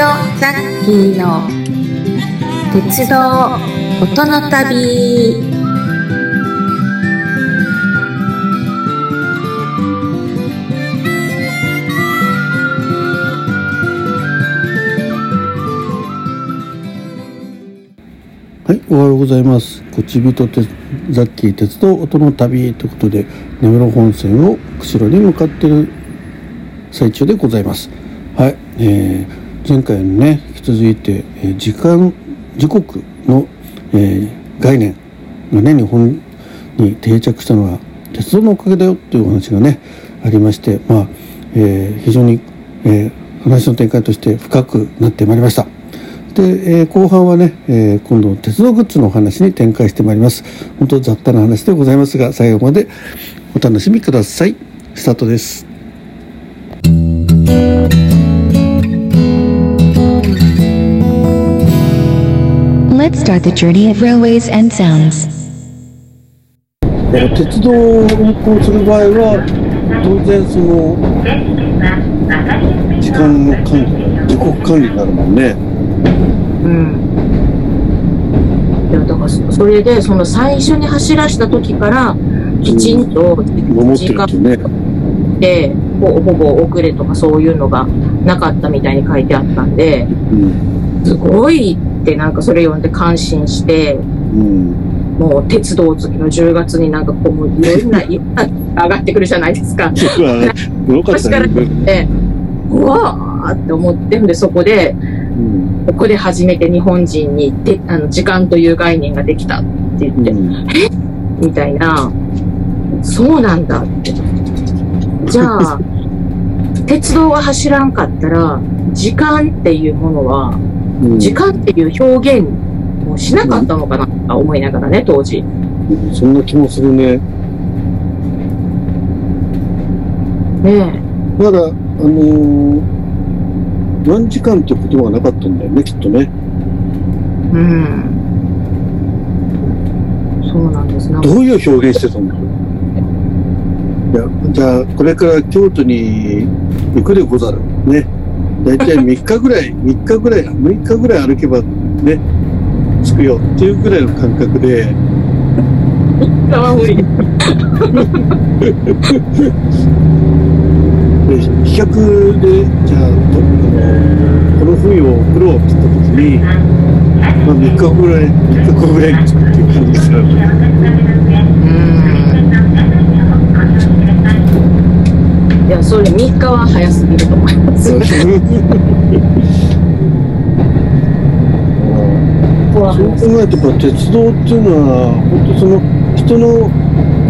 ザッキーの鉄道音の旅はい、おはようございます。こちびとてザッキー鉄道音の旅ということで、根室本線を釧路に向かっている最中でございます。はい、えー前回のね、引き続いて、え時間、時刻の、えー概念がね、日本に定着したのは鉄道のおかげだよっていうお話がね、ありまして、まあ、えー非常に、え話の展開として深くなってまいりました。で、え後半はね、え今度鉄道グッズのお話に展開してまいります。本当雑多な話でございますが最後までお楽しみください。スタートです。Let's start the journey of railways and sounds. えー鉄道を運行する場合は当然その時間の管理時刻管理になるもんねうん。だからそそれでその最初に走らした時からきちんと守って時間るってねでほほぼ遅れとかそういうのがなかったみたいに書いてあったんでうんすごいってなんかそれ読んで感心してうんもう鉄道好きの10月になんかこうもういろんな上がってくるじゃないですか。よかったね。でうわーって思ってんでそこでうん。ここで初めて日本人にであの時間という概念ができたって言って、うん。みたいな、そうなんだ。って。じゃあ、鉄道が走らんかったら、時間っていうものは、うん時間っていう表現をしなかったのかなとか思いながらね、当時。そんな気もするねねまだ、あのー何時間って言葉がなかったんだよね、きっとね。え。うん。そうなんです。なんかどういう表現してたんだろう。いや、じゃあ、これから京都に行くでござる。ね。だいたい3日ぐらい、3日ぐらい、6日ぐらい歩けばね、着くよっていうぐらいの感覚で、川無理。で飛脚で、じゃあ、この冬を送ろうって言った時に、まあ、3日ぐらい、3日後ぐらいに着くっていう感じですよね。うん。いや、それ3日は早すぎると思います。そう考えると鉄道っていうのは本当その人の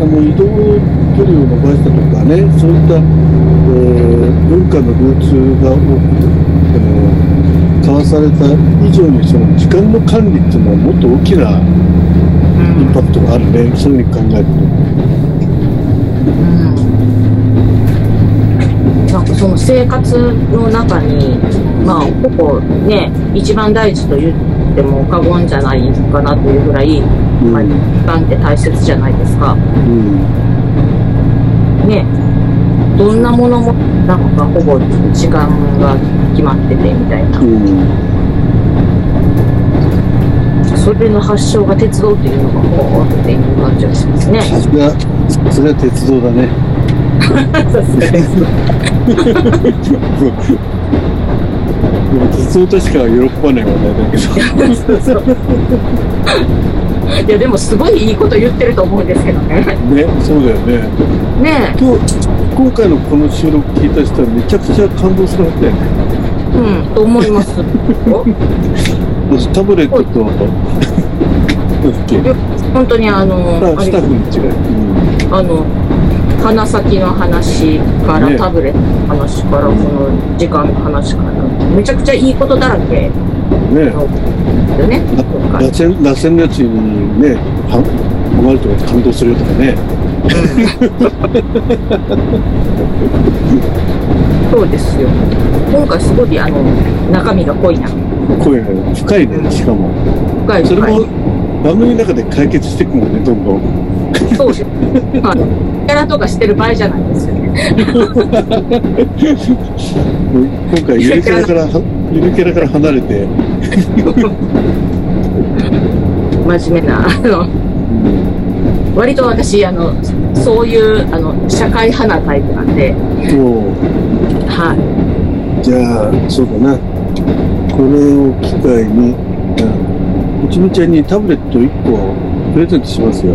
あの移動距離を伸ばしたとかねそういった、えー文化の流通が多く、えー交わされた以上にその時間の管理っていうのはもっと大きなインパクトがあるねそういうふうに考えると。なんかその生活の中に、まあ、ここね、一番大事と言っても過言じゃないかなというぐらい、うんまあ、時間って大切じゃないですか。うんね。どんなものも、なんかほぼ時間が決まっててみたいなう。んそれの発祥が鉄道っていうのが、ほーっていう感じがしますね。さすがさすが鉄道だね。さすがでも鉄道としか喜ばない話題だけど。そうそういや、でもすごいいいこと言ってると思うんですけどね。ね、そうだよね。ね今日、今回のこの収録聞いた人はめちゃくちゃ感動するはずだよね。うん、と思います。おまずタブレットと、本当にあの、あれスタッフの違い。あの、鼻先の話から、ねタブレットの話から、この時間の話から、めちゃくちゃいいことだらけうん、ねだよね。螺旋、螺旋のやつにね、は、はまると感動するとかね。そうですよ。今回すごい、あの、中身が濃いな。声が深いね、しかも。深い深いそれも。番組の中で解決していくもんね、どんどん。そうです。あの、キャラとかしてる場合じゃないですよね。今回、ゆりキャラからはゆるキャラから離れて、真面目な、あの、割と私、あの、そういう、あの、社会派なタイプなんで。はい。じゃあ、そうだな。これを機会に、うん、うちみちゃんにタブレット1個プレゼントしますよ。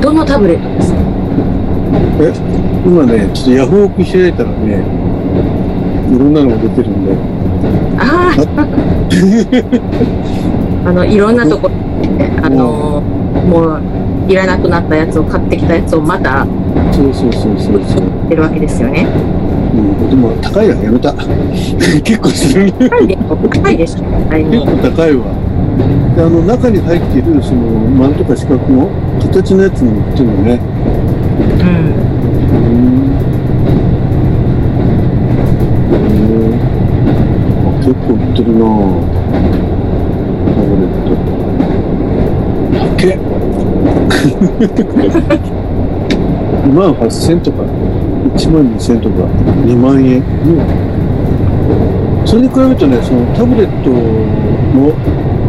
どのタブレットですか？え、今ね、ちょっとヤフオク開いたらね、いろんなのが出てるんで。ああ あの、いろんなとこあの、もう、いらなくなったやつを買ってきたやつをまたそうそうそうそうそう。てるわけですよね。うん、でも高いややめた。結構する。高いで高いでしょ。結構高いわ。で、あの、中に入っている、その、丸とか四角の形のやつに売ってるのね。うん。うん。あ結構売ってるなぁ。タブレット。高っ2万8000とか、1万2000とか、2万円。それに比べるとね、そのタブレットの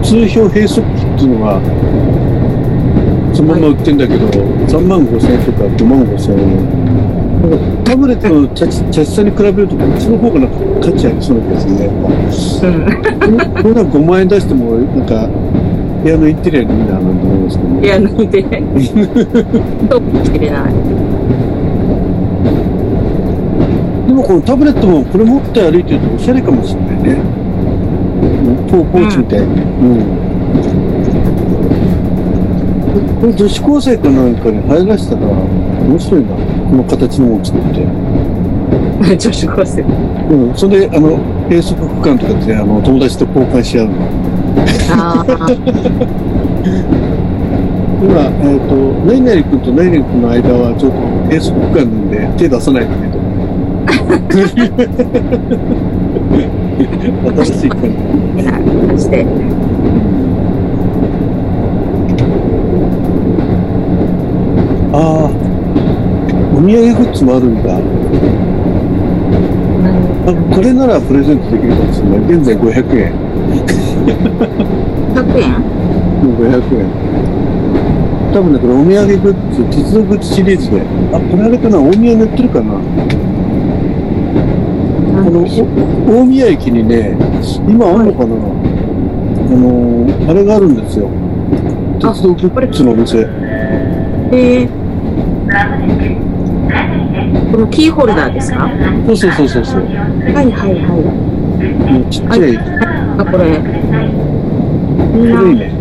通標閉塞機っていうのが、そのまま売ってんだけど、3万5000円とか5万5000円。タブレットのチャチさに比べると、こっちの方がなんか価値ありそうな気がするね。うん。こんか5万円出しても、なんか、部屋のインテリアにいいななんて思いますけどね。いや、抜いて、そうかもしれない。でもこのタブレットもこれ持って歩いてるとおしゃれかもしれないね。みたいに。うん。これ女子高生かなんかに入らせたら面白いな。この形のもの作って。女子高生。うん。それで、あの、閉塞区間とかって、あの、友達と交換し合うの。ああ、今、えっ、と、何々君と何々君の間はちょっと閉塞区間なんで手出さないんだけど。新しい感じ。な感じで。ああ、お土産グッズもあるんだ。あこれならプレゼントできるかもしれない。現在500円。100円？うん500円。多分ね、これお土産グッズ、鉄道グッズシリーズで。あ、これあれかな？大宮に売ってるかな？このお大宮駅にね、今あるのかな、あのーあれがあるんですよ。あ鉄道グッズのお店。えー、このキーホルダーですか？はそうそうそうそうそう。いはいはい。もうちっちゃい。あ、これ。古いね。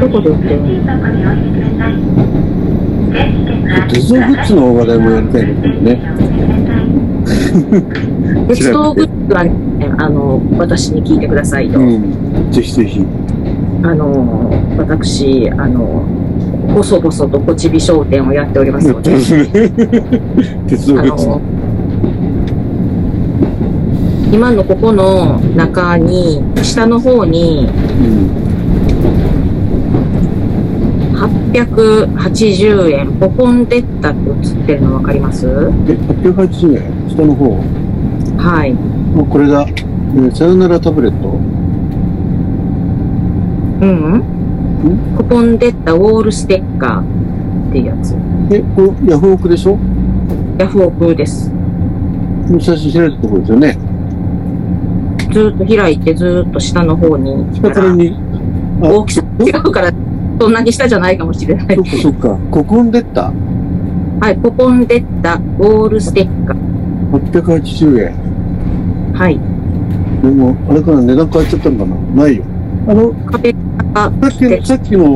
どこで売ってるの？鉄道グッズの話題もやりたいんだけどね。鉄道グッズはね、あの、私に聞いてくださいと。うん。ぜひぜひ。あの、私、あの、細々とこちび商店をやっておりますので、鉄道あグッズ今のここの中に、下の方にうん。880円、ポコンデッタって映ってるの分かります？え、880円？下の方？はい。もうこれだ。えーさよならタブレット？うんうん？ポコンデッタウォールステッカーっていうやつ。え、これヤフオクでしょ？ヤフオクです。写真開いたところですよね。ずーっと開いて、ずーっと下の方に来たら、下からに。あ、大きさ違うから、そんなに下じゃないかもしれないそ。っかそっか。ココンデッタ？はい、ポコンデッタウォールステッカー。880円。はい。でも、あれかな、値段変わっちゃったのかな？ないよ。あの、さっきの、さっきの、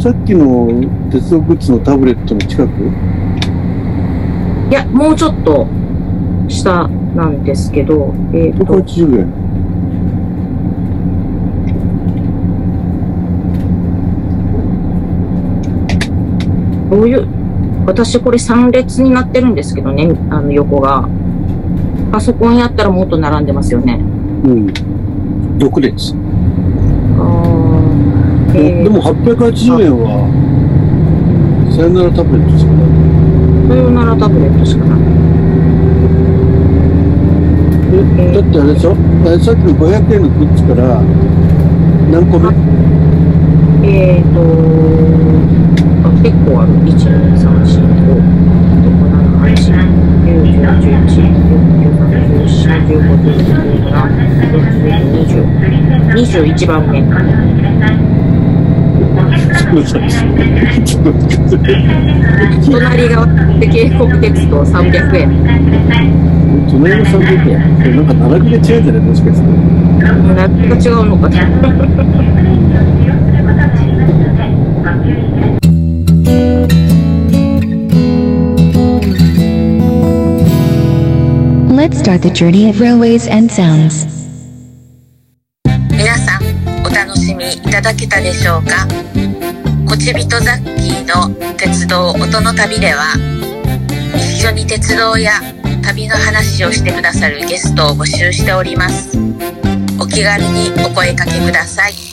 さっきの鉄道グッズのタブレットの近く？いや、もうちょっと下なんですけど、えっ、と、?180 円。どういう、私これ3列になってるんですけどね、あの横が。パソコンやったらもっと並んでますよね。うん。6列。あーえー、でも880円は、さよならタブレットしかない。さよならタブレットしかない。だってあれでしょ？えさっきの500円のグッズから何個目？えーと、あ結構ある。1、2、3、4、5、6、7、8、9、10、11、12、13、14、15、16、17、18、19、20。21番目。隣がで京国鉄道300円。隣の300円なんか並びで違うんじゃないもしかして何が違うのか。Let's start the journey of railways and sounds. 皆さんお楽しみいただけたでしょうか？こちびとザッキーの鉄道音の旅では一緒に鉄道や旅の話をしてくださるゲストを募集しております。お気軽にお声かけください。